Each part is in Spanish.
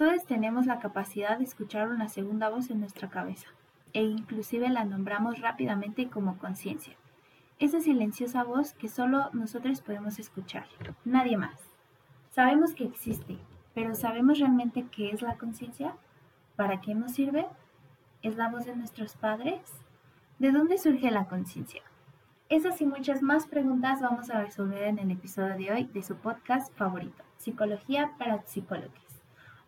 todos tenemos la capacidad de escuchar una segunda voz en nuestra cabeza e inclusive la nombramos rápidamente como conciencia. Esa silenciosa voz que solo nosotros podemos escuchar, nadie más. Sabemos que existe, pero ¿sabemos realmente qué es la conciencia? ¿Para qué nos sirve? ¿Es la voz de nuestros padres? ¿De dónde surge la conciencia? Esas y muchas más preguntas vamos a resolver en el episodio de hoy de su podcast favorito, Psicología para Psicólogos.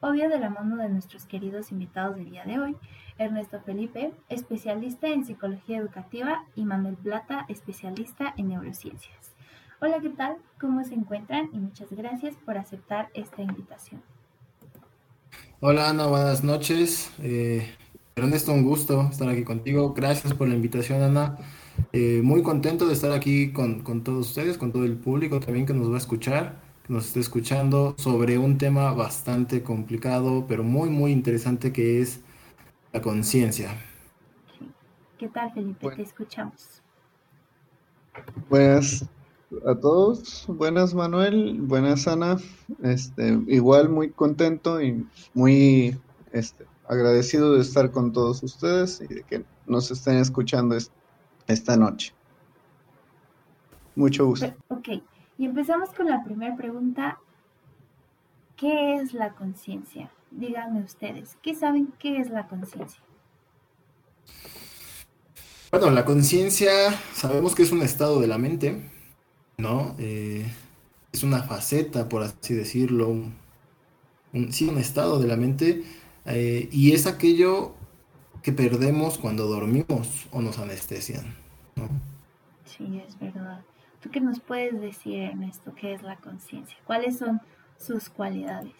Obvio de la mano de nuestros queridos invitados del día de hoy, Ernesto Felipe, especialista en psicología educativa, y Manuel Plata, especialista en neurociencias. Hola, ¿qué tal? ¿Cómo se encuentran? Y muchas gracias por aceptar esta invitación. Hola Ana, buenas noches. Eh, Ernesto, un gusto estar aquí contigo. Gracias por la invitación, Ana. Eh, muy contento de estar aquí con, con todos ustedes, con todo el público también que nos va a escuchar, que nos esté escuchando sobre un tema bastante complicado, pero muy, muy interesante que es la conciencia. ¿Qué tal, Felipe? Te escuchamos. Buenas a todos, buenas Manuel, buenas Ana. Este, igual muy contento y muy este, agradecido de estar con todos ustedes y de que nos estén escuchando esta noche. Mucho gusto. Ok, y empezamos con la primera pregunta. ¿Qué es la conciencia? díganme ustedes, ¿qué saben qué es la conciencia? Bueno, la conciencia sabemos que es un estado de la mente, ¿no? Eh, es una faceta, por así decirlo, un, sí, un estado de la mente, eh, y es aquello que perdemos cuando dormimos o nos anestesian, ¿no? Sí, es verdad. ¿Tú qué nos puedes decir, en esto qué es la conciencia? ¿Cuáles son sus cualidades?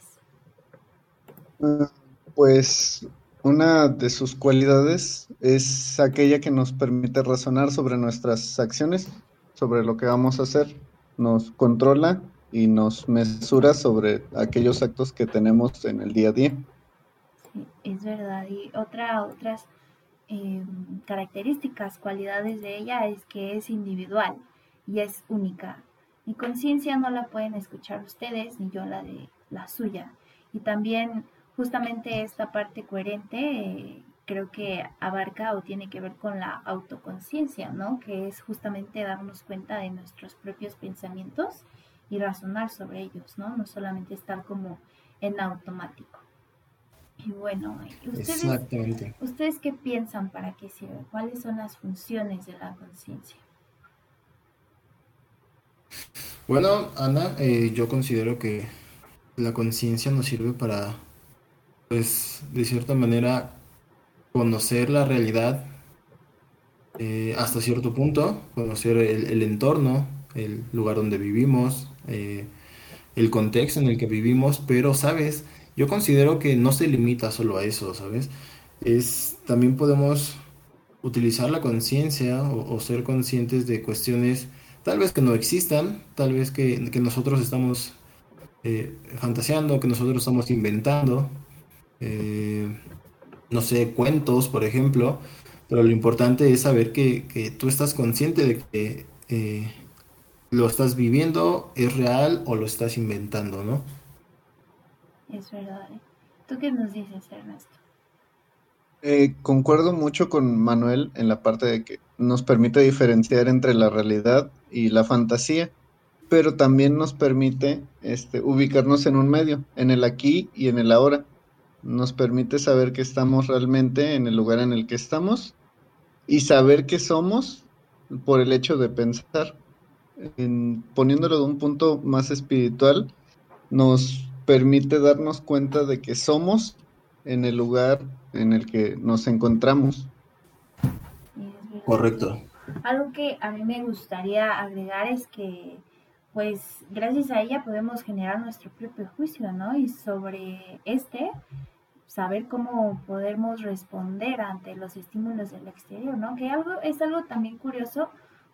Pues una de sus cualidades es aquella que nos permite razonar sobre nuestras acciones, sobre lo que vamos a hacer, nos controla y nos mesura sobre aquellos actos que tenemos en el día a día. Sí, es verdad. Y otra, otras em, características, cualidades de ella es que es individual y es única. Mi conciencia no la pueden escuchar ustedes, ni yo la de la suya. Y también justamente esta parte coherente eh, creo que abarca o tiene que ver con la autoconciencia, ¿no? Que es justamente darnos cuenta de nuestros propios pensamientos y razonar sobre ellos, ¿no? No solamente estar como en automático. Y bueno, ¿ustedes, ¿ustedes qué piensan para qué sirve? ¿Cuáles son las funciones de la conciencia? Bueno, Ana, eh, yo considero que la conciencia nos sirve para pues de cierta manera conocer la realidad eh, hasta cierto punto, conocer el, entorno, el lugar donde vivimos, eh, el contexto en el que vivimos, pero, ¿sabes? Yo considero que no se limita solo a eso, ¿sabes? Es, también podemos utilizar la conciencia o, ser conscientes de cuestiones tal vez que no existan, tal vez que, nosotros estamos eh, fantaseando, que nosotros estamos inventando, eh, no sé, cuentos, por ejemplo, pero lo importante es saber que, tú estás consciente de que eh, lo estás viviendo, es real o lo estás inventando, ¿no? Es verdad. ¿Tú qué nos dices, Ernesto? concuerdo mucho con Manuel en la parte de que nos permite diferenciar entre la realidad y la fantasía, pero también nos permite este, ubicarnos en un medio, en el aquí y en el ahora nos permite saber que estamos realmente en el lugar en el que estamos y saber que somos por el hecho de pensar. poniéndolo de un punto más espiritual, nos permite darnos cuenta de que somos en el lugar en el que nos encontramos. Correcto. Algo que a mí me gustaría agregar es que, pues, gracias a ella podemos generar nuestro propio juicio, ¿no? Y sobre este, saber cómo podemos responder ante los estímulos del exterior, ¿no? Que algo es algo también curioso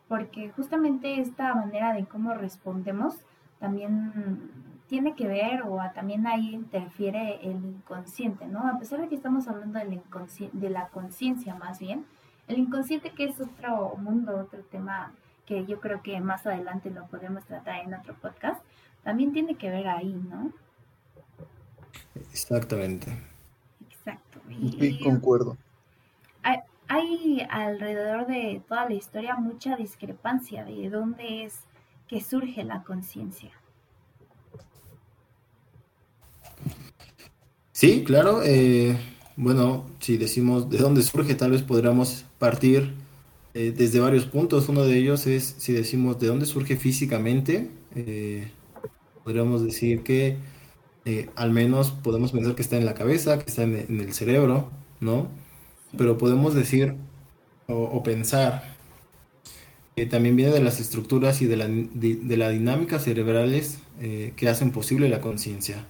porque justamente esta manera de cómo respondemos también tiene que ver o también ahí interfiere el inconsciente, ¿no? A pesar de que estamos hablando de la conciencia más bien, el inconsciente que es otro mundo, otro tema que yo creo que más adelante lo podemos tratar en otro podcast, también tiene que ver ahí, ¿no? Exactamente. Exacto. Sí, concuerdo. Hay, hay alrededor de toda la historia mucha discrepancia de dónde es que surge la conciencia. Sí, claro. eh, bueno, si decimos de dónde surge, tal vez podríamos partir eh, desde varios puntos. Uno de ellos es si decimos de dónde surge físicamente, eh, podríamos decir que eh, al menos podemos pensar que está en la cabeza, que está en, el cerebro, ¿no? Pero podemos decir o, pensar que también viene de las estructuras y de la, di- de la dinámica cerebrales que hacen posible la conciencia.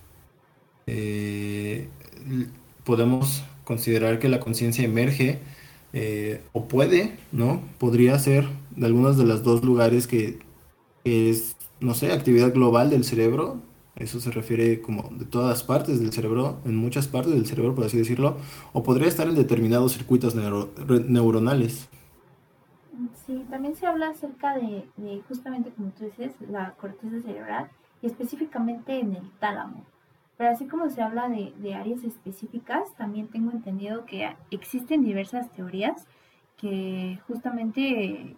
Podemos considerar que la conciencia emerge eh, o puede, ¿no? Podría ser de algunos de los dos lugares que, es, no sé, actividad global del cerebro. Eso se refiere como de todas partes del cerebro, en muchas partes del cerebro, por así decirlo, o podría estar en determinados circuitos neuronales. Sí, también se habla acerca de, de justamente como tú dices, la corteza cerebral y específicamente en el tálamo. Pero así como se habla de, de áreas específicas, también tengo entendido que existen diversas teorías que justamente,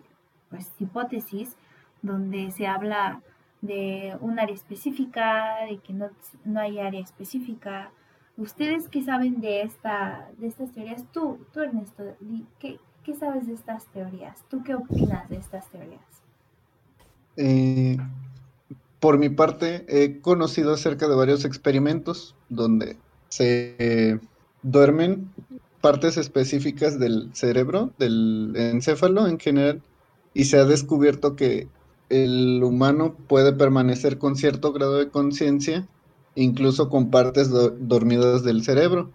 pues hipótesis, donde se habla de un área específica, de que no, no hay área específica. ¿Ustedes qué saben de esta, de estas teorías? Tú, tú Ernesto, ¿qué, qué sabes de estas teorías? ¿Tú qué opinas de estas teorías? Eh, por mi parte, he conocido acerca de varios experimentos donde se eh, duermen partes específicas del cerebro, del encéfalo en general, y se ha descubierto que el humano puede permanecer con cierto grado de conciencia, incluso con partes do- dormidas del cerebro.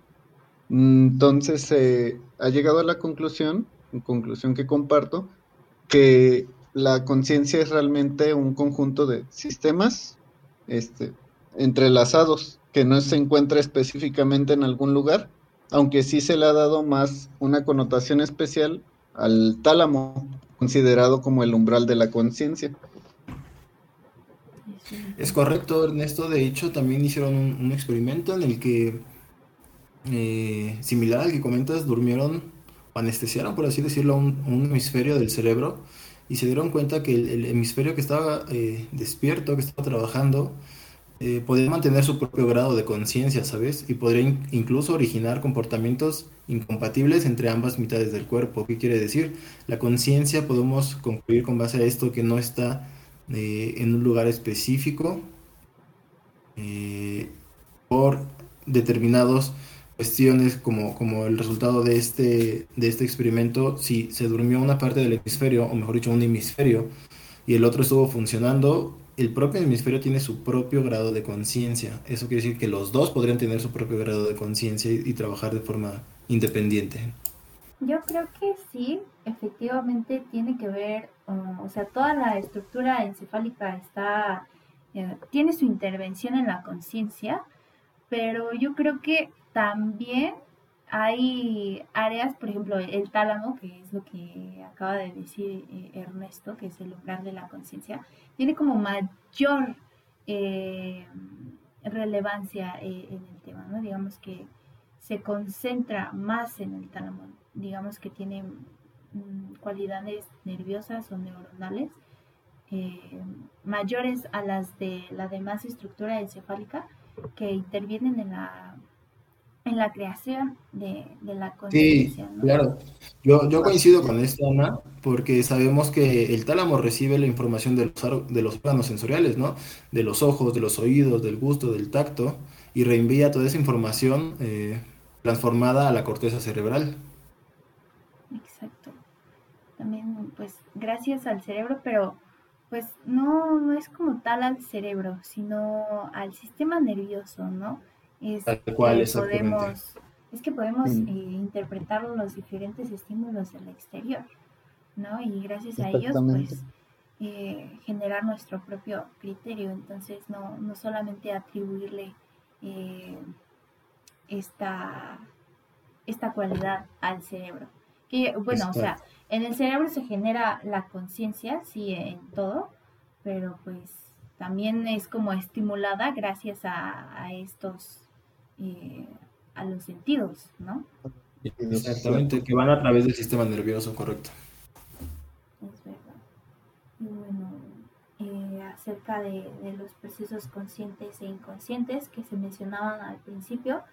Entonces se ha llegado a la conclusión, conclusión que comparto, que la conciencia es realmente un conjunto de sistemas este, entrelazados, que no se encuentra específicamente en algún lugar, aunque sí se le ha dado más una connotación especial al tálamo, considerado como el umbral de la conciencia. Es correcto, Ernesto. De hecho, también hicieron un, experimento en el que, eh, similar al que comentas, durmieron anestesiaron, por así decirlo, un hemisferio del cerebro y se dieron cuenta que el, hemisferio que estaba eh, despierto, que estaba trabajando, eh, podía mantener su propio grado de conciencia, ¿sabes? Y podría in- incluso originar comportamientos incompatibles entre ambas mitades del cuerpo. ¿Qué quiere decir? La conciencia, podemos concluir con base a esto que no está eh, en un lugar específico por determinadas cuestiones como, como el resultado de este, de este experimento, si se durmió una parte del hemisferio, o mejor dicho, un hemisferio, y el otro estuvo funcionando, el propio hemisferio tiene su propio grado de conciencia. Eso quiere decir que los dos podrían tener su propio grado de conciencia y, trabajar de forma independiente. Yo creo que sí, efectivamente tiene que ver, uh, o sea, toda la estructura encefálica está, eh, tiene su intervención en la conciencia, pero yo creo que también hay áreas, por ejemplo, el tálamo, que es lo que acaba de decir eh, Ernesto, que es el lugar de la conciencia, tiene como mayor eh, relevancia eh, en el tema, ¿no? Digamos que se concentra más en el tálamo, digamos que tiene mm, cualidades nerviosas o neuronales mayores a las de la demás estructura encefálica que intervienen en la en la creación de, de la Sí, conciencia, ¿no? claro. Yo, yo coincido con esto, Ana, porque sabemos que el tálamo recibe la información de los, de los órganos sensoriales, ¿no? De los ojos, de los oídos, del gusto, del tacto, y reenvía toda esa información eh, transformada a la corteza cerebral. Exacto. También, pues, gracias al cerebro, pero pues no, no es como tal al cerebro, sino al sistema nervioso, ¿no? Es Tal cual, que podemos, es que podemos Mm. eh, interpretar los diferentes estímulos del exterior, ¿no? Y gracias a ellos, pues, eh, generar nuestro propio criterio. Entonces, no, no solamente atribuirle eh, esta, esta cualidad al cerebro. Que, bueno, o sea, en el cerebro se genera la conciencia, sí, en todo, pero pues también es como estimulada gracias a, a estos eh, a los sentidos, ¿no? Exactamente, que van a través del sistema nervioso, correcto. Es verdad. Y bueno, eh, acerca de, los procesos conscientes e inconscientes que se mencionaban al principio,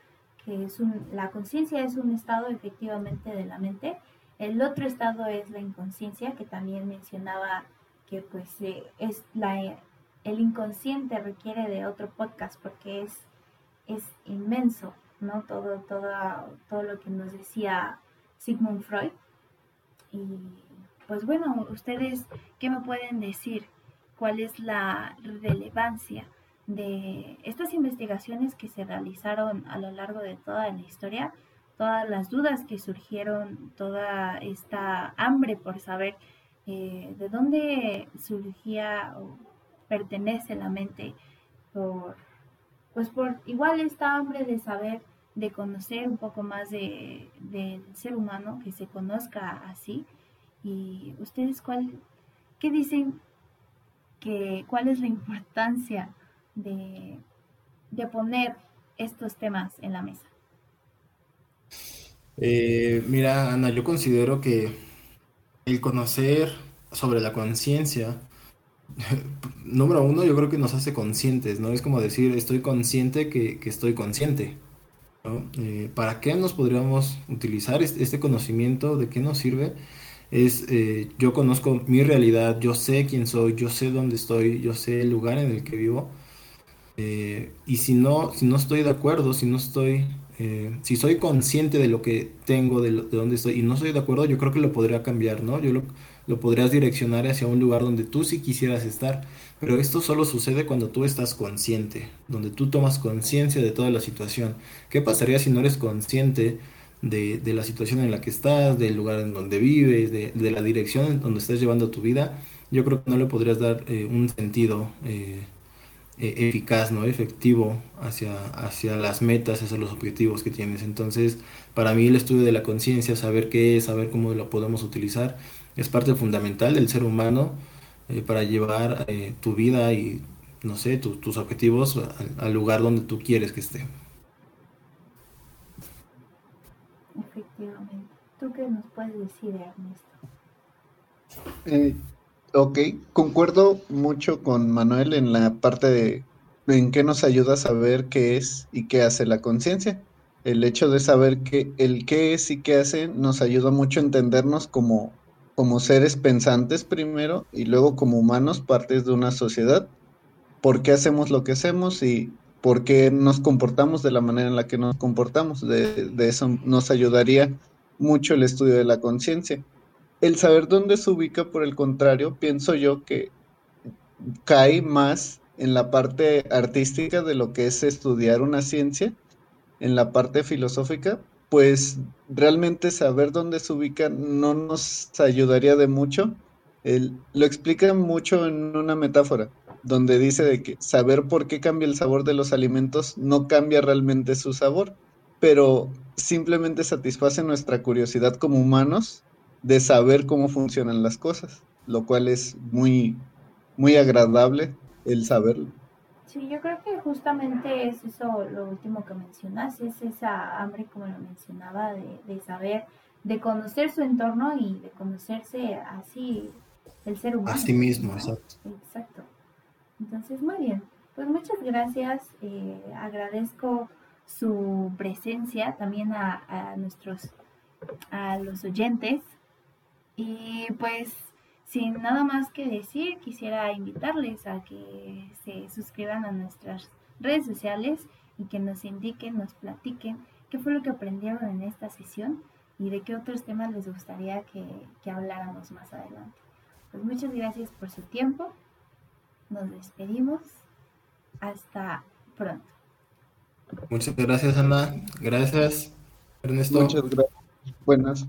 que es un, la conciencia es un estado efectivamente de la mente. El otro estado es la inconsciencia, que también mencionaba que pues eh, es la, el inconsciente requiere de otro podcast porque es, es inmenso, ¿no? Todo, todo, todo lo que nos decía Sigmund Freud. Y pues bueno, ustedes, ¿qué me pueden decir? ¿Cuál es la relevancia? de estas investigaciones que se realizaron a lo largo de toda la historia, todas las dudas que surgieron, toda esta hambre por saber eh, de dónde surgía o pertenece la mente, por, pues por igual esta hambre de saber, de conocer un poco más de, del ser humano, que se conozca así. Y ustedes, ¿cuál, ¿qué dicen? Que, ¿Cuál es la importancia de, poner estos temas en la mesa? Eh, mira, Ana, yo considero que el conocer sobre la conciencia, número uno, yo creo que nos hace conscientes, ¿no? Es como decir, estoy consciente que, estoy consciente. Eh, ¿Para qué nos podríamos utilizar este, conocimiento? ¿De qué nos sirve? Es, eh, yo conozco mi realidad, yo sé quién soy, yo sé dónde estoy, yo sé el lugar en el que vivo eh, y si no, si no estoy de acuerdo, si no estoy, si soy consciente de lo que tengo, de, de, dónde estoy, y no estoy de acuerdo, yo creo que lo podría cambiar, ¿no? Yo lo, lo podrías direccionar hacia un lugar donde tú sí quisieras estar. Pero esto solo sucede cuando tú estás consciente, donde tú tomas conciencia de toda la situación. ¿Qué pasaría si no eres consciente de, de, la situación en la que estás, del lugar en donde vives, de, de, la dirección en donde estás llevando tu vida? Yo creo que no le podrías dar eh, un sentido eh, e-, eficaz, ¿no? efectivo hacia, hacia las metas, hacia los objetivos que tienes. Entonces, para mí el estudio de la conciencia, saber qué es, saber cómo lo podemos utilizar, es parte fundamental del ser humano eh, para llevar eh, tu vida y, no sé, tus objetivos al, lugar donde tú quieres que esté. Efectivamente. ¿Tú qué nos puedes decir, Ernesto? Eh, Ok, concuerdo mucho con Manuel en la parte de en qué nos ayuda a saber qué es y qué hace la conciencia. El hecho de saber que el qué es y qué hace nos ayuda mucho a entendernos como, como seres pensantes primero y luego como humanos, partes de una sociedad. ¿Por qué hacemos lo que hacemos y por qué nos comportamos de la manera en la que nos comportamos? De, de eso nos ayudaría mucho el estudio de la conciencia el saber dónde se ubica, por el contrario, pienso yo que cae más en la parte artística de lo que es estudiar una ciencia, en la parte filosófica, pues realmente saber dónde se ubica no nos ayudaría de mucho. lo explica mucho en una metáfora, donde dice de que saber por qué cambia el sabor de los alimentos no cambia realmente su sabor, pero simplemente satisface nuestra curiosidad como humanos de saber cómo funcionan las cosas, lo cual es muy, muy agradable el saberlo. Sí, yo creo que justamente es eso lo último que mencionas, es esa hambre, como lo mencionaba, de, saber, de conocer su entorno y de conocerse así el ser humano. A sí mismo, exacto. Exacto. Entonces, muy bien. Pues muchas gracias. Eh, agradezco su presencia también a, a nuestros a los oyentes y pues sin nada más que decir, quisiera invitarles a que se suscriban a nuestras redes sociales y que nos indiquen, nos platiquen qué fue lo que aprendieron en esta sesión y de qué otros temas les gustaría que, que habláramos más adelante. Pues muchas gracias por su tiempo. Nos despedimos. Hasta pronto. Muchas gracias, Ana. Gracias, Ernesto. Muchas gracias. Buenas.